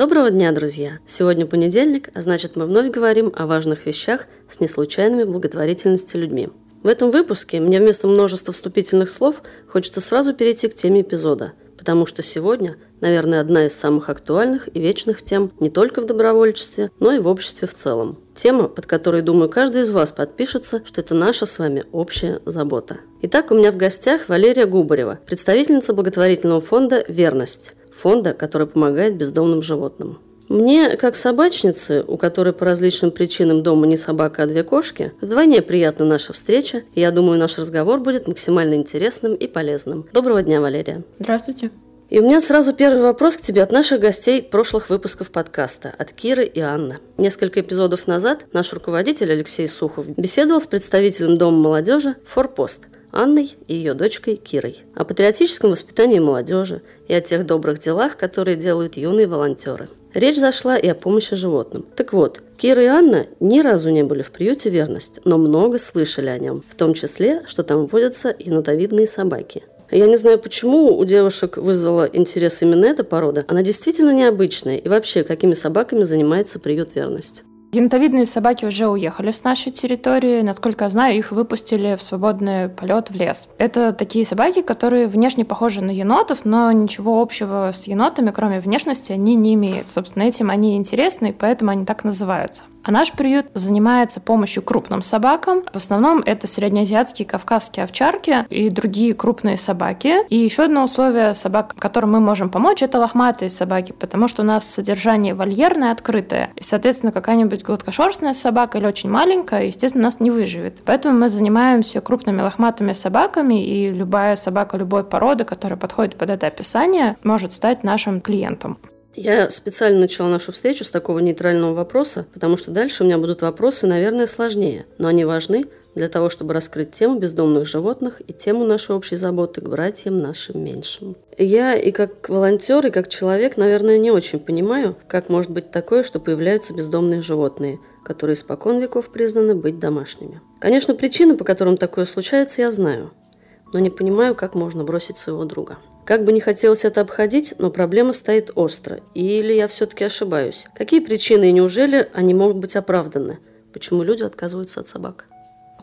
Доброго дня, друзья! Сегодня понедельник, а значит мы вновь говорим о важных вещах с неслучайными благотворительности людьми. В этом выпуске мне вместо множества вступительных слов хочется сразу перейти к теме эпизода, потому что сегодня, наверное, одна из самых актуальных и вечных тем не только в добровольчестве, но и в обществе в целом. Тема, под которой, думаю, каждый из вас подпишется, что это наша с вами общая забота. Итак, у меня в гостях Валерия Губарева, представительница благотворительного фонда «Верность», фонда, который помогает бездомным животным. Мне, как собачнице, у которой по различным причинам дома не собака, а две кошки, вдвойне приятна наша встреча, я думаю, наш разговор будет максимально интересным и полезным. Доброго дня, Валерия. Здравствуйте. И у меня сразу первый вопрос к тебе от наших гостей прошлых выпусков подкаста, от Киры и Анны. Несколько эпизодов назад наш руководитель Алексей Сухов беседовал с представителем Дома молодежи «Форпост», Анной и ее дочкой Кирой, о патриотическом воспитании молодежи и о тех добрых делах, которые делают юные волонтеры. Речь зашла и о помощи животным. Так вот, Кира и Анна ни разу не были в приюте «Верность», но много слышали о нем, в том числе, что там водятся енотовидные собаки. Я не знаю, почему у девушек вызвала интерес именно эта порода. Она действительно необычная. И вообще, какими собаками занимается приют «Верность»? Янтовидные собаки уже уехали с нашей территории. Насколько я знаю, их выпустили в свободный полет в лес. Это такие собаки, которые внешне похожи на енотов, но ничего общего с енотами, кроме внешности, они не имеют. Собственно, этим они интересны, и поэтому они так называются. А наш приют занимается помощью крупным собакам. В основном это среднеазиатские, кавказские овчарки и другие крупные собаки. И еще одно условие собак, которым мы можем помочь, это лохматые собаки, потому что у нас содержание вольерное, открытое. И, соответственно, какая-нибудь гладкошерстная собака или очень маленькая, естественно, нас не выживет. Поэтому мы занимаемся крупными лохматыми собаками, и любая собака любой породы, которая подходит под это описание, может стать нашим клиентом. Я специально начала нашу встречу с такого нейтрального вопроса, потому что дальше у меня будут вопросы, наверное, сложнее, но они важны для того, чтобы раскрыть тему бездомных животных и тему нашей общей заботы к братьям нашим меньшим. Я и как волонтер, и как человек, наверное, не очень понимаю, как может быть такое, что появляются бездомные животные, которые испокон веков признаны быть домашними. Конечно, причины, по которым такое случается, я знаю, но не понимаю, как можно бросить своего друга. Как бы не хотелось это обходить, но проблема стоит остро. Или я все-таки ошибаюсь? Какие причины и неужели они могут быть оправданы? Почему люди отказываются от собак?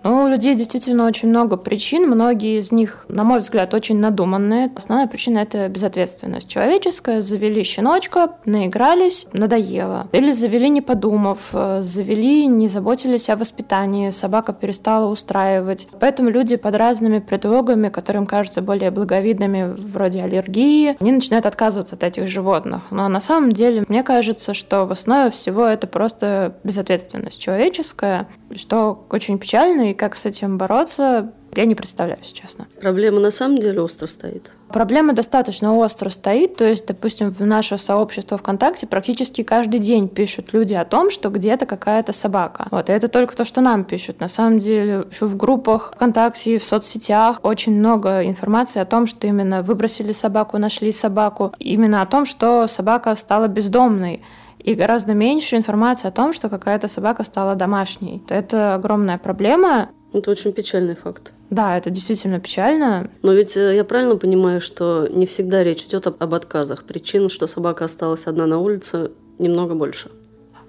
Ну, у людей действительно очень много причин. Многие из них, на мой взгляд, очень надуманные. Основная причина – это безответственность человеческая. Завели щеночка, наигрались, надоело. Или завели не подумав, э, завели, не заботились о воспитании, собака перестала устраивать. Поэтому люди под разными предлогами, которым кажутся более благовидными, вроде аллергии, они начинают отказываться от этих животных. Но на самом деле, мне кажется, что в основе всего это просто безответственность человеческая, что очень печально и как с этим бороться, я не представляю, если честно. Проблема на самом деле остро стоит? Проблема достаточно остро стоит. То есть, допустим, в наше сообщество ВКонтакте практически каждый день пишут люди о том, что где-то какая-то собака. Вот, и это только то, что нам пишут. На самом деле, еще в группах ВКонтакте, в соцсетях очень много информации о том, что именно выбросили собаку, нашли собаку. Именно о том, что собака стала бездомной и гораздо меньше информации о том, что какая-то собака стала домашней. Это огромная проблема. Это очень печальный факт. Да, это действительно печально. Но ведь э, я правильно понимаю, что не всегда речь идет об, об отказах. Причин, что собака осталась одна на улице, немного больше.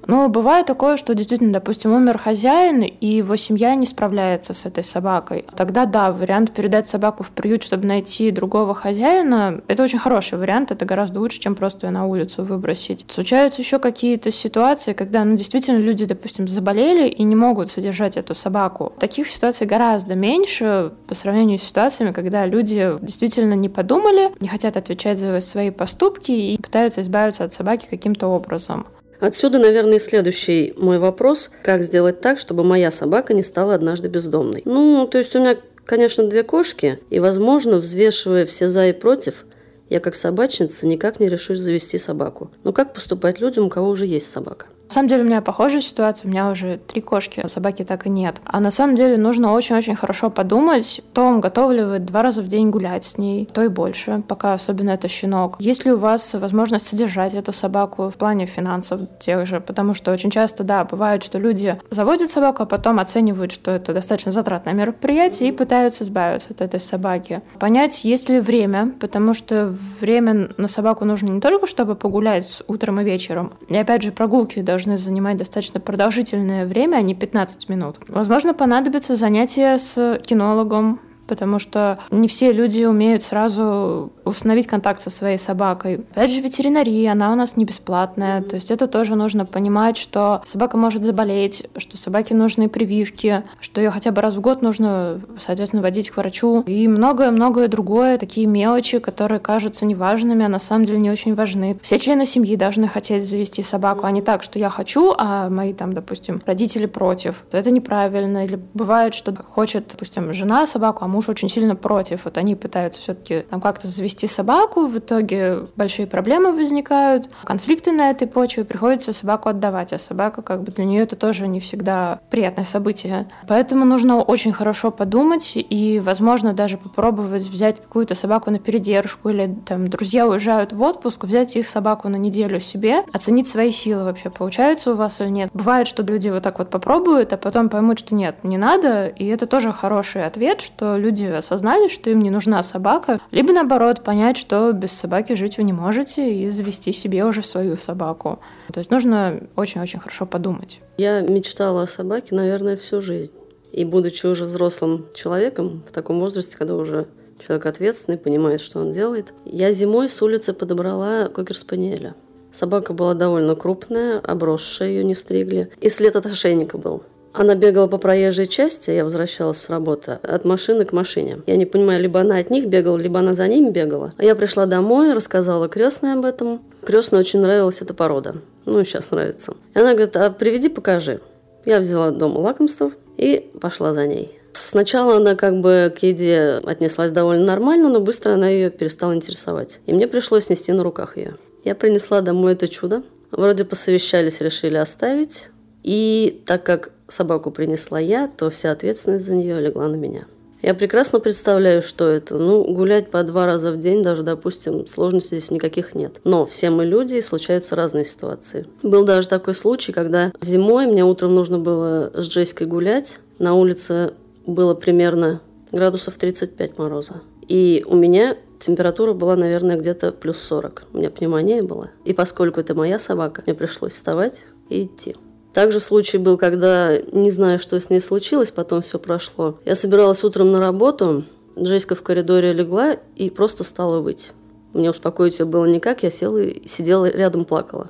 Ну, бывает такое, что действительно, допустим, умер хозяин, и его семья не справляется с этой собакой. Тогда да, вариант передать собаку в приют, чтобы найти другого хозяина, это очень хороший вариант, это гораздо лучше, чем просто ее на улицу выбросить. Случаются еще какие-то ситуации, когда, ну, действительно, люди, допустим, заболели и не могут содержать эту собаку. Таких ситуаций гораздо меньше по сравнению с ситуациями, когда люди действительно не подумали, не хотят отвечать за свои поступки и пытаются избавиться от собаки каким-то образом. Отсюда, наверное, следующий мой вопрос. Как сделать так, чтобы моя собака не стала однажды бездомной? Ну, то есть у меня, конечно, две кошки, и, возможно, взвешивая все за и против, я как собачница никак не решусь завести собаку. Но как поступать людям, у кого уже есть собака? На самом деле у меня похожая ситуация, у меня уже три кошки, а собаки так и нет. А на самом деле нужно очень-очень хорошо подумать о том, готовы ли вы два раза в день гулять с ней, то и больше, пока особенно это щенок. Есть ли у вас возможность содержать эту собаку в плане финансов тех же, потому что очень часто, да, бывает, что люди заводят собаку, а потом оценивают, что это достаточно затратное мероприятие и пытаются избавиться от этой собаки. Понять, есть ли время, потому что время на собаку нужно не только, чтобы погулять утром и вечером, и опять же прогулки должны занимать достаточно продолжительное время, а не 15 минут. Возможно, понадобится занятие с кинологом, потому что не все люди умеют сразу установить контакт со своей собакой. Опять же, ветеринария, она у нас не бесплатная, то есть это тоже нужно понимать, что собака может заболеть, что собаке нужны прививки, что ее хотя бы раз в год нужно, соответственно, водить к врачу и многое-многое другое, такие мелочи, которые кажутся неважными, а на самом деле не очень важны. Все члены семьи должны хотеть завести собаку, а не так, что я хочу, а мои там, допустим, родители против. Это неправильно. Или бывает, что хочет, допустим, жена собаку, а муж муж очень сильно против. Вот они пытаются все-таки там как-то завести собаку, в итоге большие проблемы возникают, конфликты на этой почве, приходится собаку отдавать, а собака как бы для нее это тоже не всегда приятное событие. Поэтому нужно очень хорошо подумать и, возможно, даже попробовать взять какую-то собаку на передержку или там друзья уезжают в отпуск, взять их собаку на неделю себе, оценить свои силы вообще, получается у вас или нет. Бывает, что люди вот так вот попробуют, а потом поймут, что нет, не надо, и это тоже хороший ответ, что люди люди осознали, что им не нужна собака, либо наоборот понять, что без собаки жить вы не можете и завести себе уже свою собаку. То есть нужно очень-очень хорошо подумать. Я мечтала о собаке, наверное, всю жизнь. И будучи уже взрослым человеком в таком возрасте, когда уже человек ответственный, понимает, что он делает, я зимой с улицы подобрала кокер-спаниеля. Собака была довольно крупная, обросшая, ее не стригли. И след от ошейника был. Она бегала по проезжей части, я возвращалась с работы, от машины к машине. Я не понимаю, либо она от них бегала, либо она за ними бегала. А я пришла домой, рассказала крестной об этом. Крестной очень нравилась эта порода. Ну, сейчас нравится. И она говорит, а приведи, покажи. Я взяла дома лакомств и пошла за ней. Сначала она как бы к еде отнеслась довольно нормально, но быстро она ее перестала интересовать. И мне пришлось нести на руках ее. Я принесла домой это чудо. Вроде посовещались, решили оставить. И так как собаку принесла я, то вся ответственность за нее легла на меня. Я прекрасно представляю, что это. Ну, гулять по два раза в день, даже, допустим, сложностей здесь никаких нет. Но все мы люди, и случаются разные ситуации. Был даже такой случай, когда зимой мне утром нужно было с Джессикой гулять. На улице было примерно градусов 35 мороза. И у меня температура была, наверное, где-то плюс 40. У меня пневмония была. И поскольку это моя собака, мне пришлось вставать и идти. Также случай был, когда не знаю, что с ней случилось, потом все прошло. Я собиралась утром на работу, Джессика в коридоре легла и просто стала выть. Мне успокоить ее было никак, я села и сидела рядом, плакала.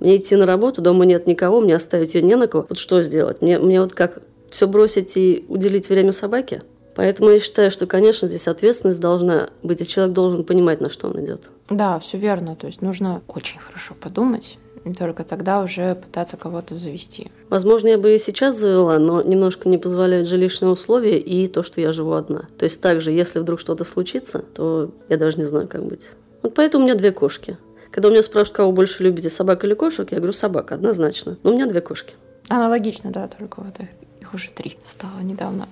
Мне идти на работу, дома нет никого, мне оставить ее не на кого. Вот что сделать? Мне, мне вот как все бросить и уделить время собаке? Поэтому я считаю, что, конечно, здесь ответственность должна быть, и человек должен понимать, на что он идет. Да, все верно. То есть нужно очень хорошо подумать, и только тогда уже пытаться кого-то завести. Возможно, я бы и сейчас завела, но немножко не позволяют жилищные условия и то, что я живу одна. То есть также, если вдруг что-то случится, то я даже не знаю, как быть. Вот поэтому у меня две кошки. Когда у меня спрашивают, кого больше любите, собак или кошек, я говорю, собака, однозначно. Но у меня две кошки. Аналогично, да, только вот их уже три стало недавно.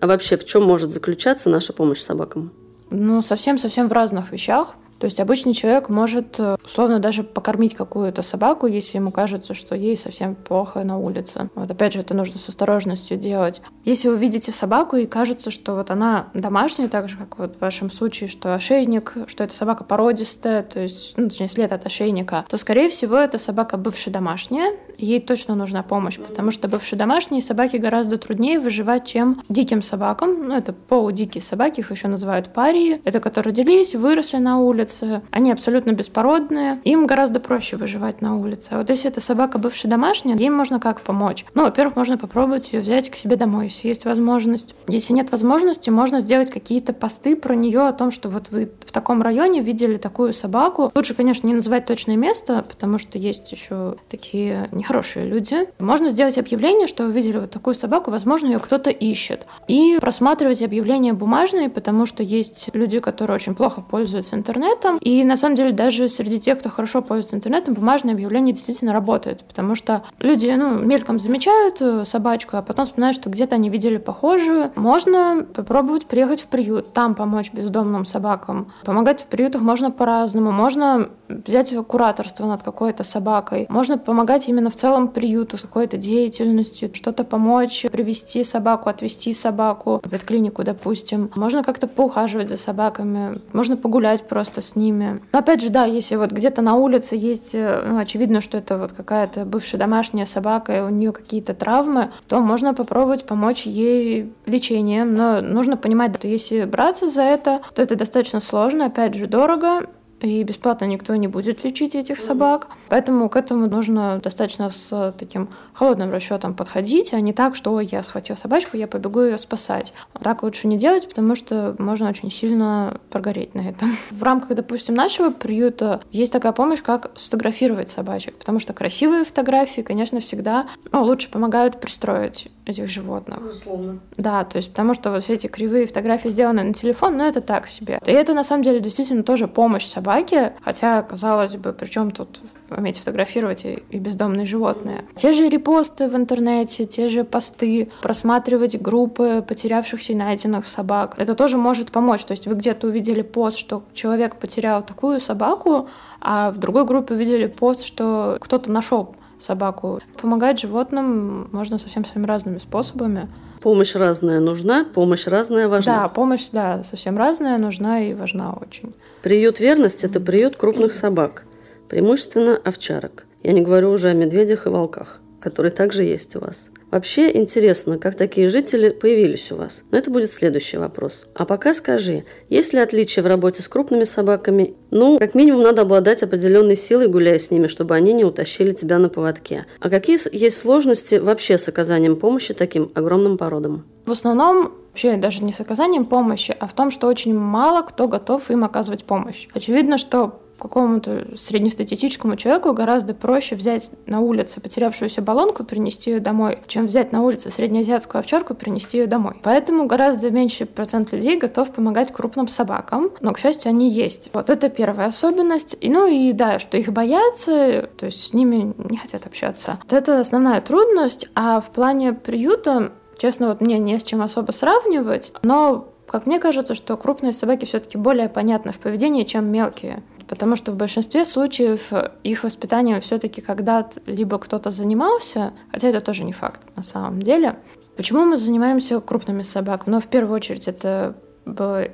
А вообще, в чем может заключаться наша помощь собакам? Ну, совсем-совсем в разных вещах. То есть обычный человек может э, условно даже покормить какую-то собаку, если ему кажется, что ей совсем плохо на улице. Вот опять же, это нужно с осторожностью делать. Если вы видите собаку и кажется, что вот она домашняя, так же, как вот в вашем случае, что ошейник, что эта собака породистая, то есть, ну, точнее, след от ошейника, то, скорее всего, эта собака бывшая домашняя, ей точно нужна помощь, потому что бывшие домашние собаки гораздо труднее выживать, чем диким собакам. Ну, это полудикие собаки, их еще называют парии. Это которые родились, выросли на улице, улице, они абсолютно беспородные, им гораздо проще выживать на улице. А вот если эта собака бывшая домашняя, ей можно как помочь? Ну, во-первых, можно попробовать ее взять к себе домой, если есть возможность. Если нет возможности, можно сделать какие-то посты про нее о том, что вот вы в таком районе видели такую собаку. Лучше, конечно, не называть точное место, потому что есть еще такие хорошие люди. Можно сделать объявление, что вы видели вот такую собаку, возможно, ее кто-то ищет. И просматривать объявления бумажные, потому что есть люди, которые очень плохо пользуются интернетом. И на самом деле даже среди тех, кто хорошо пользуется интернетом, бумажные объявления действительно работают, потому что люди ну, мельком замечают э, собачку, а потом вспоминают, что где-то они видели похожую. Можно попробовать приехать в приют, там помочь бездомным собакам. Помогать в приютах можно по-разному. Можно взять кураторство над какой-то собакой. Можно помогать именно в целом приюту с какой-то деятельностью, что-то помочь, привести собаку, отвести собаку в ветклинику, допустим. Можно как-то поухаживать за собаками, можно погулять просто с ними. Но опять же, да, если вот где-то на улице есть, э, ну, очевидно, что это вот какая-то бывшая домашняя собака, и у нее какие-то травмы, то можно попробовать помочь ей лечением. Но нужно понимать, что если браться за это, то это достаточно сложно, опять же, дорого, и бесплатно никто не будет лечить этих собак. Поэтому к этому нужно достаточно с таким холодным расчетом подходить, а не так, что я схватил собачку, я побегу ее спасать. Так лучше не делать, потому что можно очень сильно прогореть на этом. В рамках, допустим, нашего приюта есть такая помощь, как сфотографировать собачек, потому что красивые фотографии, конечно, всегда ну, лучше помогают пристроить этих животных. Безусловно. Да, то есть потому что вот все эти кривые фотографии сделаны на телефон, но это так себе. И это на самом деле действительно тоже помощь собаке, хотя, казалось бы, при чем тут уметь фотографировать и, и бездомные животные. Те же репосты в интернете, те же посты, просматривать группы потерявшихся и найденных собак. Это тоже может помочь. То есть вы где-то увидели пост, что человек потерял такую собаку, а в другой группе увидели пост, что кто-то нашел собаку. Помогать животным можно совсем своими разными способами. Помощь разная нужна, помощь разная важна. Да, помощь, да, совсем разная нужна и важна очень. Приют верность – это приют крупных собак, преимущественно овчарок. Я не говорю уже о медведях и волках, которые также есть у вас. Вообще интересно, как такие жители появились у вас. Но это будет следующий вопрос. А пока скажи, есть ли отличия в работе с крупными собаками? Ну, как минимум, надо обладать определенной силой, гуляя с ними, чтобы они не утащили тебя на поводке. А какие есть сложности вообще с оказанием помощи таким огромным породам? В основном вообще даже не с оказанием помощи, а в том, что очень мало кто готов им оказывать помощь. Очевидно, что какому-то среднестатистическому человеку гораздо проще взять на улице потерявшуюся баллонку и принести ее домой, чем взять на улице среднеазиатскую овчарку и принести ее домой. Поэтому гораздо меньше процент людей готов помогать крупным собакам, но, к счастью, они есть. Вот это первая особенность. И, ну и да, что их боятся, то есть с ними не хотят общаться. Вот это основная трудность. А в плане приюта Честно, вот мне не с чем особо сравнивать, но как мне кажется, что крупные собаки все-таки более понятны в поведении, чем мелкие потому что в большинстве случаев их воспитанием все-таки когда-то либо кто-то занимался, хотя это тоже не факт на самом деле. Почему мы занимаемся крупными собаками? Ну, в первую очередь, это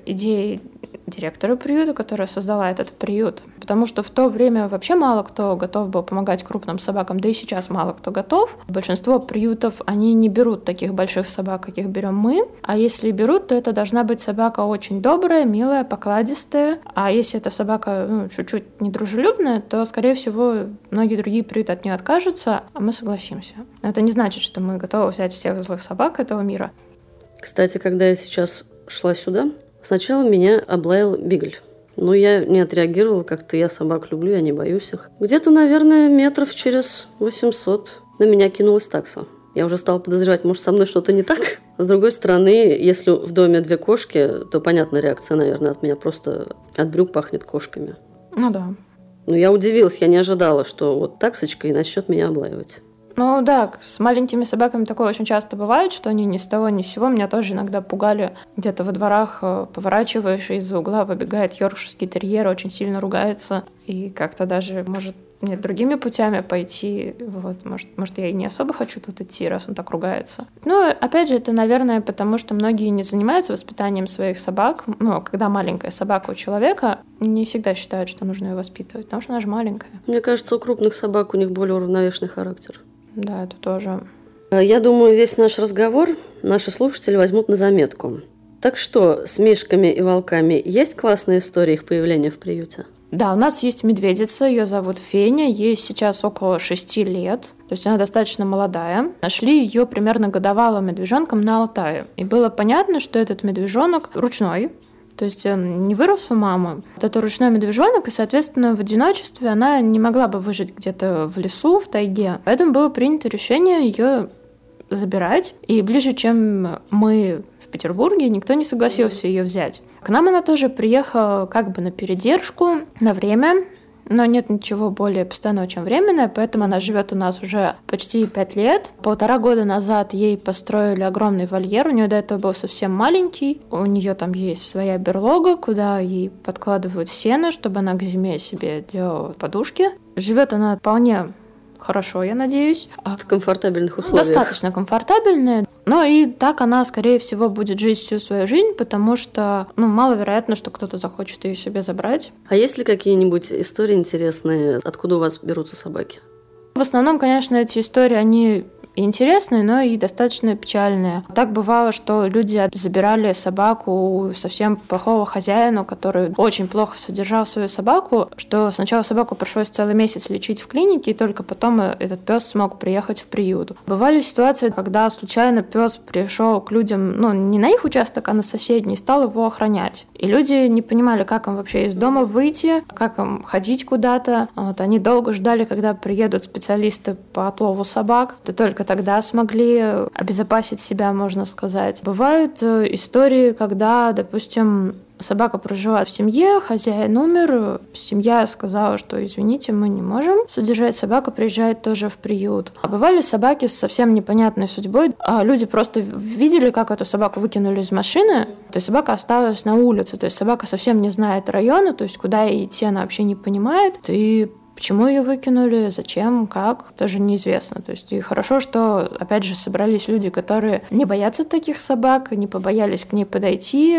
идеей директора приюта, которая создала этот приют. Потому что в то время вообще мало кто готов был помогать крупным собакам, да и сейчас мало кто готов. Большинство приютов, они не берут таких больших собак, каких берем мы. А если берут, то это должна быть собака очень добрая, милая, покладистая. А если эта собака ну, чуть-чуть недружелюбная, то, скорее всего, многие другие приюты от нее откажутся, а мы согласимся. Но это не значит, что мы готовы взять всех злых собак этого мира. Кстати, когда я сейчас шла сюда, Сначала меня облаял Бигль. Но я не отреагировала, как-то я собак люблю, я не боюсь их. Где-то, наверное, метров через 800 на меня кинулась такса. Я уже стала подозревать, может, со мной что-то не так. С другой стороны, если в доме две кошки, то понятная реакция, наверное, от меня просто от брюк пахнет кошками. Ну да. Но я удивилась, я не ожидала, что вот таксочка и начнет меня облаивать. Ну да, с маленькими собаками такое очень часто бывает, что они ни с того ни с сего. Меня тоже иногда пугали. Где-то во дворах э, поворачиваешь, из-за угла выбегает йоркширский терьер, очень сильно ругается. И как-то даже может мне другими путями пойти. Вот, может, может, я и не особо хочу тут идти, раз он так ругается. Ну, опять же, это, наверное, потому что многие не занимаются воспитанием своих собак. Ну, когда маленькая собака у человека, не всегда считают, что нужно ее воспитывать, потому что она же маленькая. Мне кажется, у крупных собак у них более уравновешенный характер. Да, это тоже. А, я думаю, весь наш разговор наши слушатели возьмут на заметку. Так что, с мишками и волками есть классная история их появления в приюте? Да, у нас есть медведица, ее зовут Феня, ей сейчас около шести лет, то есть она достаточно молодая. Нашли ее примерно годовалым медвежонком на Алтае. И было понятно, что этот медвежонок ручной, То есть он не вырос у мамы. Это ручной медвежонок, и, соответственно, в одиночестве она не могла бы выжить где-то в лесу, в тайге. Поэтому было принято решение ее забирать. И ближе, чем мы в Петербурге, никто не согласился ее взять. К нам она тоже приехала как бы на передержку, на время, но нет ничего более постоянного, чем временное, поэтому она живет у нас уже почти пять лет. Полтора года назад ей построили огромный вольер, у нее до этого был совсем маленький, у нее там есть своя берлога, куда ей подкладывают сено, чтобы она к зиме себе делала подушки. Живет она вполне хорошо, я надеюсь. А в комфортабельных условиях. Достаточно комфортабельная. Но и так она, скорее всего, будет жить всю свою жизнь, потому что, ну, маловероятно, что кто-то захочет ее себе забрать. А есть ли какие-нибудь истории интересные, откуда у вас берутся собаки? В основном, конечно, эти истории, они и интересные, но и достаточно печальные. Так бывало, что люди забирали собаку у совсем плохого хозяина, который очень плохо содержал свою собаку, что сначала собаку пришлось целый месяц лечить в клинике, и только потом этот пес смог приехать в приют. Бывали ситуации, когда случайно пес пришел к людям, ну, не на их участок, а на соседний, и стал его охранять. И люди не понимали, как им вообще из дома выйти, как им ходить куда-то. Вот, они долго ждали, когда приедут специалисты по отлову собак. Это только тогда смогли обезопасить себя, можно сказать. Бывают э, истории, когда, допустим, Собака прожила в семье, хозяин умер, семья сказала, что извините, мы не можем. Содержать собака приезжает тоже в приют. А бывали собаки с совсем непонятной судьбой. А люди просто видели, как эту собаку выкинули из машины, то есть собака осталась на улице, то есть собака совсем не знает района, то есть куда ей идти она вообще не понимает. И Почему ее выкинули, зачем, как, тоже неизвестно. То есть и хорошо, что, опять же, собрались люди, которые не боятся таких собак, не побоялись к ней подойти,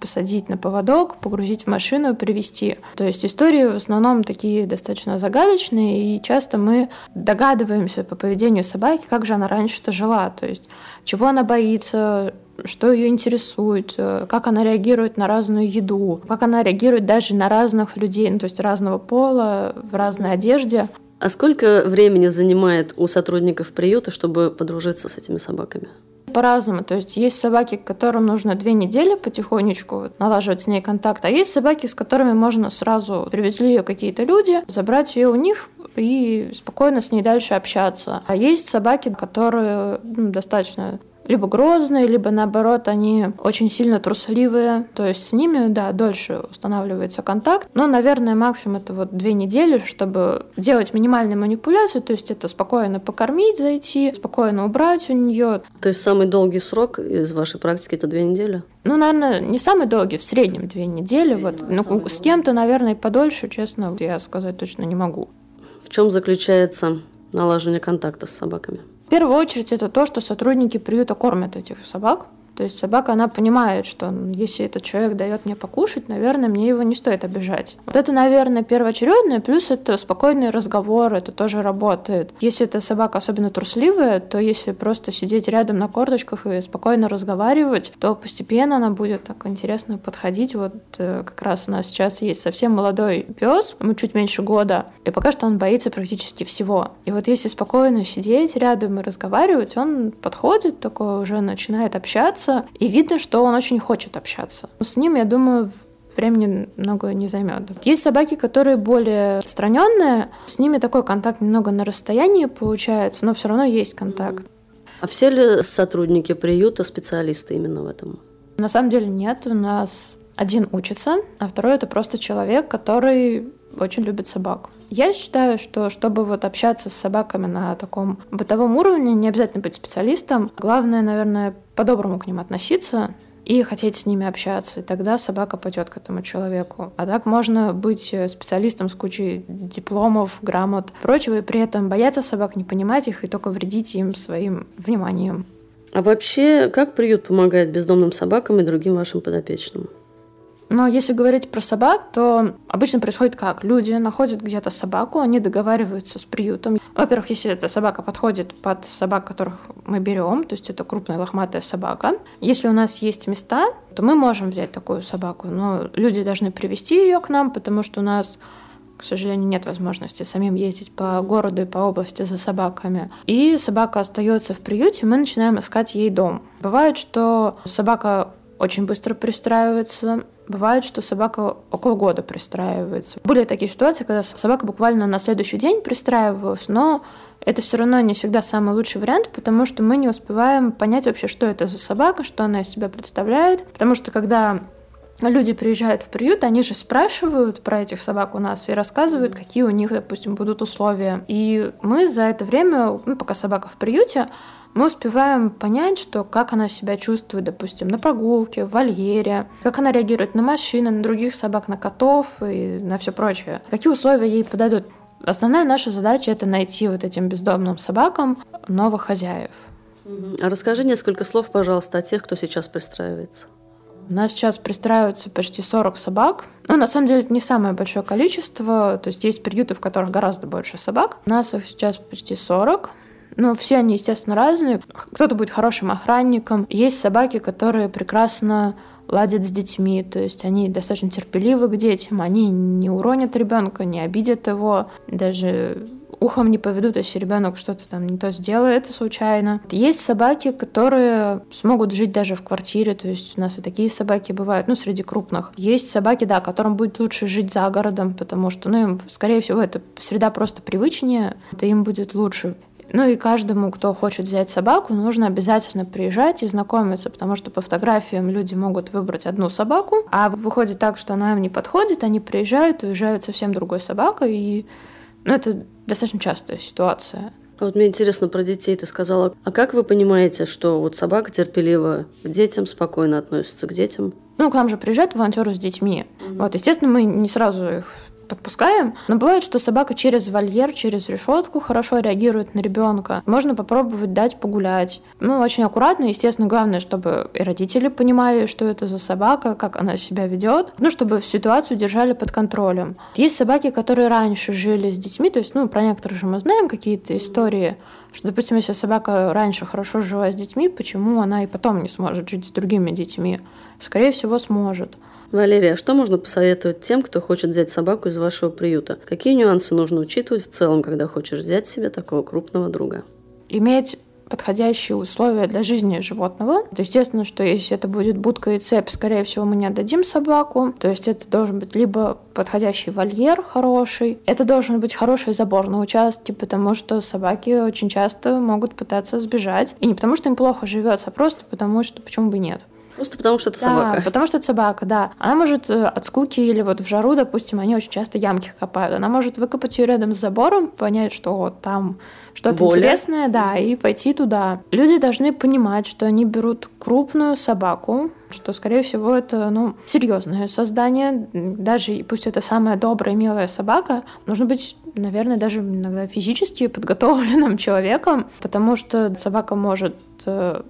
посадить на поводок, погрузить в машину, привезти. То есть истории в основном такие достаточно загадочные, и часто мы догадываемся по поведению собаки, как же она раньше-то жила, то есть чего она боится, что ее интересует, как она реагирует на разную еду, как она реагирует даже на разных людей, ну, то есть разного пола, в разной одежде. А сколько времени занимает у сотрудников приюта, чтобы подружиться с этими собаками? По-разному. То есть есть собаки, которым нужно две недели потихонечку налаживать с ней контакт, а есть собаки, с которыми можно сразу привезли ее какие-то люди, забрать ее у них и спокойно с ней дальше общаться. А есть собаки, которые ну, достаточно либо грозные, либо наоборот они очень сильно трусливые. То есть с ними, да, дольше устанавливается контакт. Но, наверное, максимум это вот две недели, чтобы делать минимальную манипуляцию. То есть это спокойно покормить, зайти, спокойно убрать у нее. То есть самый долгий срок из вашей практики это две недели? Ну, наверное, не самый долгий, в среднем две недели. Вот. Ну, с кем-то, наверное, подольше, честно, я сказать точно не могу. В чем заключается налаживание контакта с собаками? В первую очередь это то, что сотрудники приюта кормят этих собак. То есть собака, она понимает, что если этот человек дает мне покушать, наверное, мне его не стоит обижать. Вот это, наверное, первоочередное, плюс это спокойный разговор, это тоже работает. Если эта собака особенно трусливая, то если просто сидеть рядом на корточках и спокойно разговаривать, то постепенно она будет так интересно подходить. Вот э, как раз у нас сейчас есть совсем молодой пес, ему чуть меньше года, и пока что он боится практически всего. И вот если спокойно сидеть рядом и разговаривать, он подходит, такой уже начинает общаться, общаться, и видно, что он очень хочет общаться. С ним, я думаю, времени много не займет. Есть собаки, которые более отстраненные, с ними такой контакт немного на расстоянии получается, но все равно есть контакт. А все ли сотрудники приюта специалисты именно в этом? На самом деле нет. У нас один учится, а второй это просто человек, который очень любит собак. Я считаю, что чтобы вот общаться с собаками на таком бытовом уровне, не обязательно быть специалистом. Главное, наверное, по-доброму к ним относиться и хотеть с ними общаться. И тогда собака пойдет к этому человеку. А так можно быть специалистом с кучей дипломов, грамот, прочего, и при этом бояться собак, не понимать их и только вредить им своим вниманием. А вообще, как приют помогает бездомным собакам и другим вашим подопечным? Но если говорить про собак, то обычно происходит как? Люди находят где-то собаку, они договариваются с приютом. Во-первых, если эта собака подходит под собак, которых мы берем, то есть это крупная лохматая собака. Если у нас есть места, то мы можем взять такую собаку, но люди должны привести ее к нам, потому что у нас к сожалению, нет возможности самим ездить по городу и по области за собаками. И собака остается в приюте, мы начинаем искать ей дом. Бывает, что собака очень быстро пристраивается. Бывает, что собака около года пристраивается. Были такие ситуации, когда собака буквально на следующий день пристраивалась, но это все равно не всегда самый лучший вариант, потому что мы не успеваем понять вообще, что это за собака, что она из себя представляет. Потому что когда люди приезжают в приют, они же спрашивают про этих собак у нас и рассказывают, какие у них, допустим, будут условия. И мы за это время, ну, пока собака в приюте, мы успеваем понять, что как она себя чувствует, допустим, на прогулке, в вольере, как она реагирует на машины, на других собак, на котов и на все прочее. Какие условия ей подадут. Основная наша задача это найти вот этим бездомным собакам новых хозяев. А расскажи несколько слов, пожалуйста, о тех, кто сейчас пристраивается. У нас сейчас пристраиваются почти 40 собак. Ну, на самом деле, это не самое большое количество. То есть есть приюты, в которых гораздо больше собак. У нас их сейчас почти 40. Ну, все они, естественно, разные. Кто-то будет хорошим охранником. Есть собаки, которые прекрасно ладят с детьми, то есть они достаточно терпеливы к детям, они не уронят ребенка, не обидят его, даже ухом не поведут, если ребенок что-то там не то сделает случайно. Есть собаки, которые смогут жить даже в квартире, то есть у нас и такие собаки бывают, ну, среди крупных. Есть собаки, да, которым будет лучше жить за городом, потому что, ну, им, скорее всего, эта среда просто привычнее, это им будет лучше. Ну и каждому, кто хочет взять собаку, нужно обязательно приезжать и знакомиться, потому что по фотографиям люди могут выбрать одну собаку, а выходит так, что она им не подходит, они приезжают, уезжают совсем другой собакой, и ну, это достаточно частая ситуация. А вот мне интересно про детей. Ты сказала, а как вы понимаете, что вот собака терпеливо к детям, спокойно относится к детям? Ну, к нам же приезжают волонтеры с детьми. Mm-hmm. Вот, естественно, мы не сразу их подпускаем. Но бывает, что собака через вольер, через решетку хорошо реагирует на ребенка. Можно попробовать дать погулять. Ну, очень аккуратно, естественно, главное, чтобы и родители понимали, что это за собака, как она себя ведет. Ну, чтобы ситуацию держали под контролем. Есть собаки, которые раньше жили с детьми, то есть, ну, про некоторых же мы знаем какие-то истории, что, допустим, если собака раньше хорошо жила с детьми, почему она и потом не сможет жить с другими детьми? Скорее всего, сможет. Валерия, что можно посоветовать тем, кто хочет взять собаку из вашего приюта? Какие нюансы нужно учитывать в целом, когда хочешь взять себе такого крупного друга? Иметь подходящие условия для жизни животного. То естественно, что если это будет будка и цепь, скорее всего, мы не отдадим собаку. То есть это должен быть либо подходящий вольер хороший, это должен быть хороший забор на участке, потому что собаки очень часто могут пытаться сбежать. И не потому, что им плохо живется, а просто потому, что почему бы нет. Просто потому что это да, собака. потому что это собака, да. Она может э, от скуки или вот в жару, допустим, они очень часто ямки копают. Она может выкопать ее рядом с забором, понять, что вот там что-то интересное, да, и пойти туда. Люди должны понимать, что они берут крупную собаку, что, скорее всего, это, ну, серьезное создание. Даже пусть это самая добрая, милая собака, нужно быть наверное, даже иногда физически подготовленным человеком, потому что собака может э,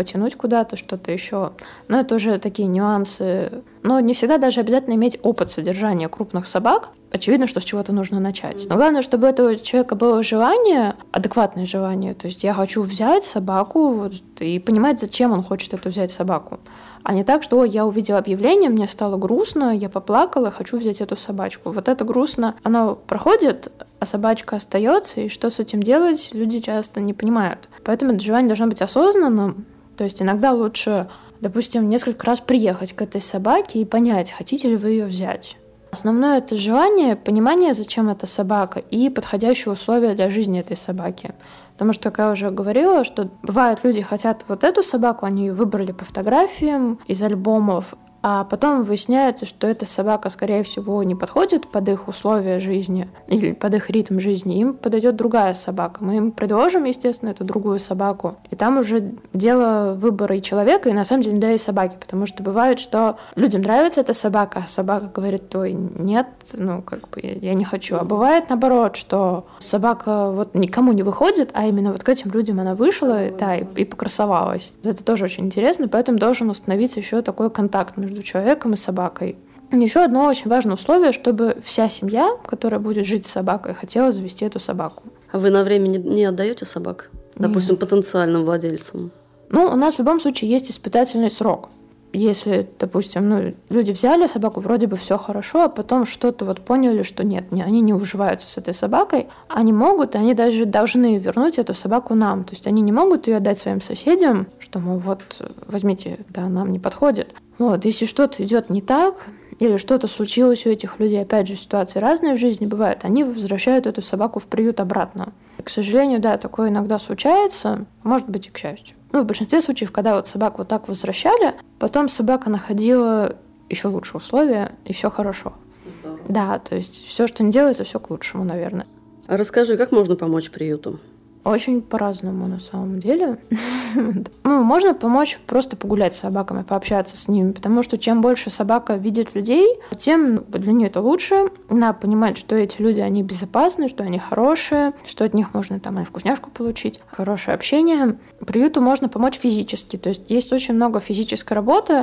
потянуть куда-то, что-то еще. Но это уже такие нюансы. Но не всегда даже обязательно иметь опыт содержания крупных собак. Очевидно, что с чего-то нужно начать. Но главное, чтобы у этого человека было желание, адекватное желание. То есть я хочу взять собаку вот, и понимать, зачем он хочет эту взять собаку. А не так, что я увидела объявление, мне стало грустно, я поплакала, хочу взять эту собачку. Вот это грустно, оно проходит, а собачка остается, и что с этим делать, люди часто не понимают. Поэтому это желание должно быть осознанным, то есть иногда лучше, допустим, несколько раз приехать к этой собаке и понять, хотите ли вы ее взять. Основное это желание, понимание, зачем эта собака, и подходящие условия для жизни этой собаки. Потому что, как я уже говорила, что бывает, люди хотят вот эту собаку, они ее выбрали по фотографиям из альбомов, а потом выясняется, что эта собака, скорее всего, не подходит под их условия жизни или под их ритм жизни. Им подойдет другая собака. Мы им предложим, естественно, эту другую собаку. И там уже дело выбора и человека, и на самом деле, да, и собаки. Потому что бывает, что людям нравится эта собака, а собака говорит, ой, нет, ну, как бы я не хочу. А бывает наоборот, что собака вот никому не выходит, а именно вот к этим людям она вышла, да, и, и покрасовалась. Это тоже очень интересно, поэтому должен установиться еще такой контакт между человеком и собакой. Еще одно очень важное условие, чтобы вся семья, которая будет жить с собакой, хотела завести эту собаку. А вы на время не, не отдаете собак? Допустим, Нет. потенциальным владельцам? Ну, у нас в любом случае есть испытательный срок. Если, допустим, ну, люди взяли собаку, вроде бы все хорошо, а потом что-то вот поняли, что нет, не, они не уживаются с этой собакой, они могут, они даже должны вернуть эту собаку нам. То есть они не могут ее отдать своим соседям, что, мол, вот, возьмите, да, нам не подходит. Вот, если что-то идет не так, или что-то случилось у этих людей, опять же, ситуации разные в жизни бывают, они возвращают эту собаку в приют обратно. И, к сожалению, да, такое иногда случается, может быть и к счастью. Ну, в большинстве случаев, когда вот собаку вот так возвращали, потом собака находила еще лучшие условия, и все хорошо. Здорово. Да, то есть все, что не делается, все к лучшему, наверное. А расскажи, как можно помочь приюту? Очень по-разному на самом деле. ну, можно помочь просто погулять с собаками, пообщаться с ними, потому что чем больше собака видит людей, тем для нее это лучше. Она понимает, что эти люди, они безопасны, что они хорошие, что от них можно там и вкусняшку получить, хорошее общение. Приюту можно помочь физически, то есть есть очень много физической работы,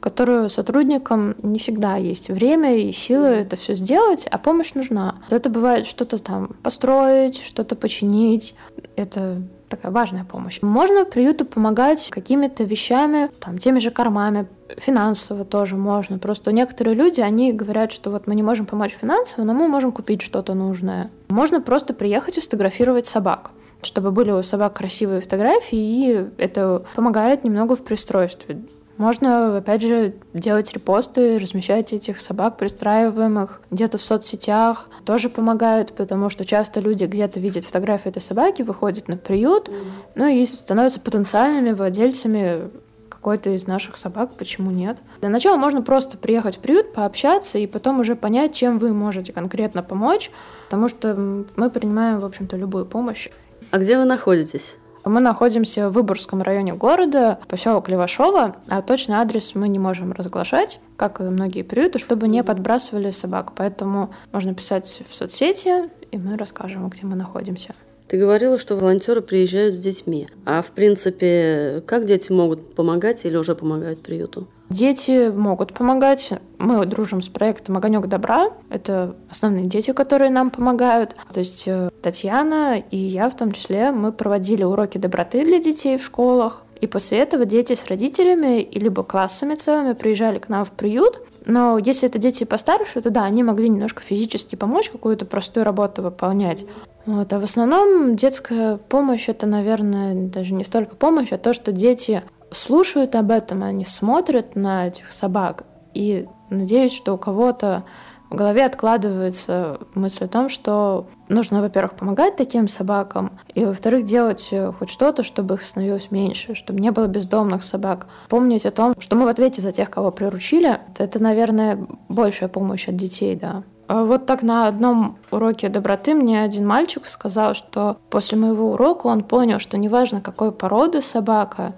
которую сотрудникам не всегда есть время и силы это все сделать, а помощь нужна. Это бывает что-то там построить, что-то починить. Это такая важная помощь. Можно приюту помогать какими-то вещами, там, теми же кормами, финансово тоже можно. Просто некоторые люди, они говорят, что вот мы не можем помочь финансово, но мы можем купить что-то нужное. Можно просто приехать и сфотографировать собак чтобы были у собак красивые фотографии, и это помогает немного в пристройстве. Можно, опять же, делать репосты, размещать этих собак, пристраиваемых где-то в соцсетях. Тоже помогают, потому что часто люди где-то видят фотографию этой собаки, выходят на приют, ну и становятся потенциальными владельцами какой-то из наших собак, почему нет. Для начала можно просто приехать в приют, пообщаться и потом уже понять, чем вы можете конкретно помочь, потому что мы принимаем, в общем-то, любую помощь. А где вы находитесь? Мы находимся в Выборгском районе города, поселок Левашова, а точный адрес мы не можем разглашать, как и многие приюты, чтобы не подбрасывали собак. Поэтому можно писать в соцсети, и мы расскажем, где мы находимся. Ты говорила, что волонтеры приезжают с детьми. А в принципе, как дети могут помогать или уже помогают приюту? Дети могут помогать. Мы дружим с проектом «Огонек добра». Это основные дети, которые нам помогают. То есть э, Татьяна и я в том числе, мы проводили уроки доброты для детей в школах. И после этого дети с родителями и либо классами целыми приезжали к нам в приют. Но если это дети постарше, то да, они могли немножко физически помочь, какую-то простую работу выполнять. Вот. А в основном детская помощь это, наверное, даже не столько помощь, а то, что дети слушают об этом, они смотрят на этих собак. И надеюсь, что у кого-то в голове откладывается мысль о том, что нужно, во-первых, помогать таким собакам, и, во-вторых, делать э, хоть что-то, чтобы их становилось меньше, чтобы не было бездомных собак. Помнить о том, что мы в ответе за тех, кого приручили, это, наверное, большая помощь от детей, да. А вот так на одном уроке доброты мне один мальчик сказал, что после моего урока он понял, что неважно, какой породы собака,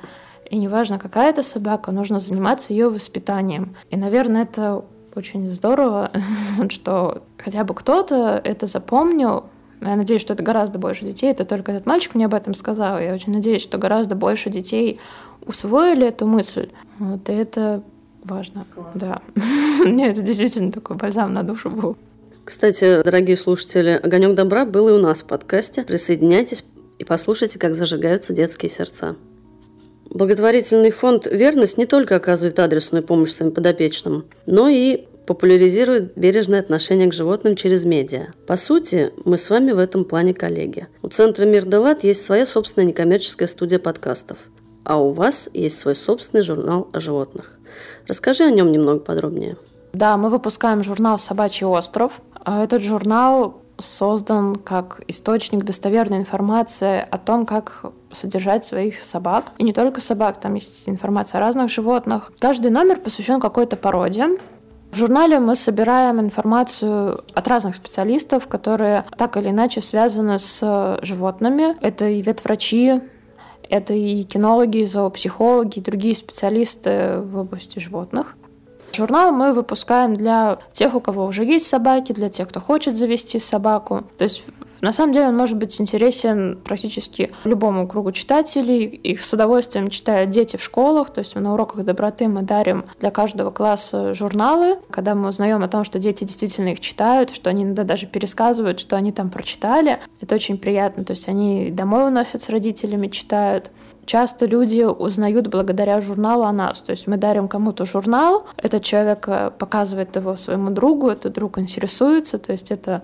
и неважно, какая это собака, нужно заниматься ее воспитанием. И, наверное, это очень здорово, что хотя бы кто-то это запомнил. Я надеюсь, что это гораздо больше детей. Это только этот мальчик мне об этом сказал. Я очень надеюсь, что гораздо больше детей усвоили эту мысль. Вот, и это важно. Класс. Да. Мне это действительно такой бальзам на душу был. Кстати, дорогие слушатели, «Огонек добра» был и у нас в подкасте. Присоединяйтесь и послушайте, как зажигаются детские сердца. Благотворительный фонд «Верность» не только оказывает адресную помощь своим подопечным, но и популяризирует бережное отношение к животным через медиа. По сути, мы с вами в этом плане коллеги. У Центра «Мир Делат» есть своя собственная некоммерческая студия подкастов, а у вас есть свой собственный журнал о животных. Расскажи о нем немного подробнее. Да, мы выпускаем журнал «Собачий остров». А этот журнал создан как источник достоверной информации о том, как содержать своих собак. И не только собак, там есть информация о разных животных. Каждый номер посвящен какой-то породе. В журнале мы собираем информацию от разных специалистов, которые так или иначе связаны с животными. Это и ветврачи, это и кинологи, и зоопсихологи, и другие специалисты в области животных. Журнал мы выпускаем для тех, у кого уже есть собаки, для тех, кто хочет завести собаку. То есть на самом деле он может быть интересен практически любому кругу читателей. Их с удовольствием читают дети в школах. То есть на уроках доброты мы дарим для каждого класса журналы. Когда мы узнаем о том, что дети действительно их читают, что они иногда даже пересказывают, что они там прочитали, это очень приятно. То есть они домой уносят с родителями, читают. Часто люди узнают благодаря журналу о нас. То есть мы дарим кому-то журнал, этот человек э, показывает его своему другу, этот друг интересуется, то есть это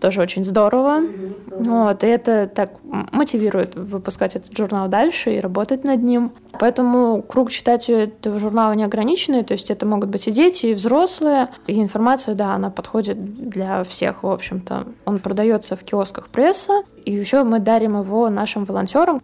тоже очень здорово. Mm-hmm. Вот, и это так мотивирует выпускать этот журнал дальше и работать над ним. Поэтому круг читателей этого журнала не ограниченный, то есть это могут быть и дети, и взрослые. И информация, да, она подходит для всех, в общем-то. Он продается в киосках пресса, и еще мы дарим его нашим волонтерам.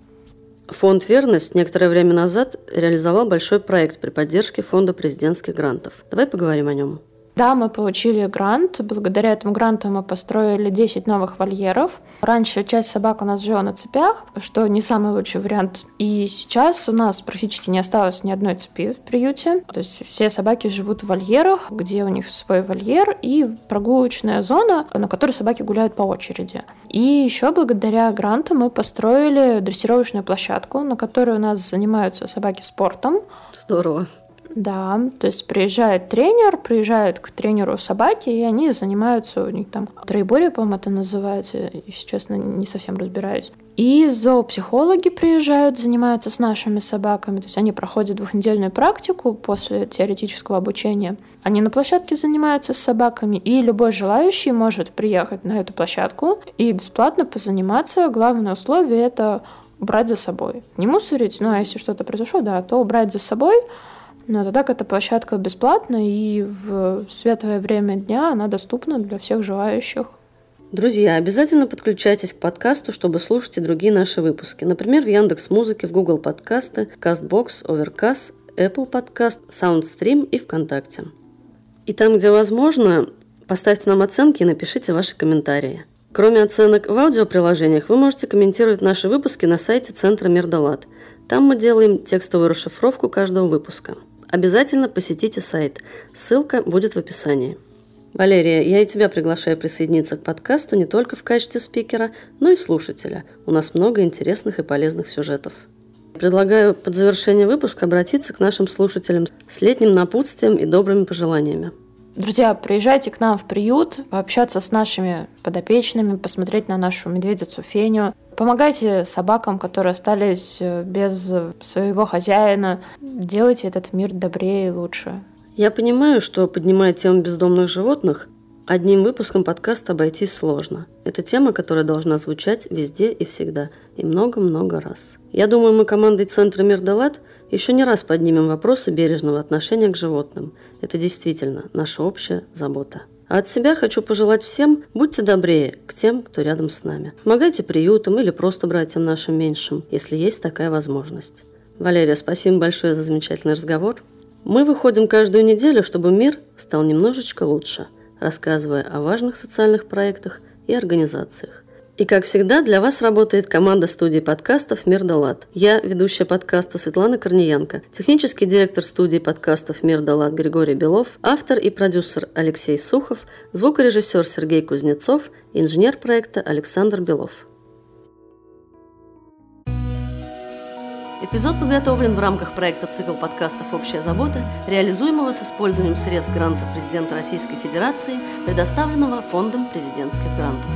Фонд «Верность» некоторое время назад реализовал большой проект при поддержке Фонда президентских грантов. Давай поговорим о нем. Да, мы получили грант. Благодаря этому гранту мы построили 10 новых вольеров. Раньше часть собак у нас жила на цепях, что не самый лучший вариант. И сейчас у нас практически не осталось ни одной цепи в приюте. То есть все собаки живут в вольерах, где у них свой вольер и прогулочная зона, на которой собаки гуляют по очереди. И еще благодаря гранту мы построили дрессировочную площадку, на которой у нас занимаются собаки спортом. Здорово. Да, то есть приезжает тренер, приезжает к тренеру собаки, и они занимаются, у них там троеборье, по-моему, это называется, если честно, не совсем разбираюсь. И зоопсихологи приезжают, занимаются с нашими собаками, то есть они проходят двухнедельную практику после теоретического обучения. Они на площадке занимаются с собаками, и любой желающий может приехать на эту площадку и бесплатно позаниматься. Главное условие — это убрать за собой. Не мусорить, ну а если что-то произошло, да, то убрать за собой — но это так, эта площадка бесплатна, и в светлое время дня она доступна для всех желающих. Друзья, обязательно подключайтесь к подкасту, чтобы слушать и другие наши выпуски. Например, в Яндекс Музыке, в Google Подкасты, Castbox, Overcast, Apple Podcast, SoundStream и ВКонтакте. И там, где возможно, поставьте нам оценки и напишите ваши комментарии. Кроме оценок в аудиоприложениях, вы можете комментировать наши выпуски на сайте Центра Мирдалат. Там мы делаем текстовую расшифровку каждого выпуска – Обязательно посетите сайт. Ссылка будет в описании. Валерия, я и тебя приглашаю присоединиться к подкасту не только в качестве спикера, но и слушателя. У нас много интересных и полезных сюжетов. Предлагаю под завершение выпуска обратиться к нашим слушателям с летним напутствием и добрыми пожеланиями. Друзья, приезжайте к нам в приют, пообщаться с нашими подопечными, посмотреть на нашу медведицу Феню. Помогайте собакам, которые остались э, без своего хозяина. Делайте этот мир добрее и лучше. Я понимаю, что поднимая тему бездомных животных, одним выпуском подкаста обойтись сложно. Это тема, которая должна звучать везде и всегда, и много-много раз. Я думаю, мы командой Центра Мир Далат еще не раз поднимем вопросы бережного отношения к животным. Это действительно наша общая забота. А от себя хочу пожелать всем, будьте добрее к тем, кто рядом с нами. Помогайте приютам или просто братьям нашим меньшим, если есть такая возможность. Валерия, спасибо большое за замечательный разговор. Мы выходим каждую неделю, чтобы мир стал немножечко лучше, рассказывая о важных социальных проектах и организациях. И, как всегда, для вас работает команда студии подкастов «Мир да лад». Я, ведущая подкаста Светлана Корниенко, технический директор студии подкастов «Мир да лад» Григорий Белов, автор и продюсер Алексей Сухов, звукорежиссер Сергей Кузнецов, инженер проекта Александр Белов. Эпизод подготовлен в рамках проекта «Цикл подкастов «Общая забота», реализуемого с использованием средств гранта президента Российской Федерации, предоставленного Фондом президентских грантов.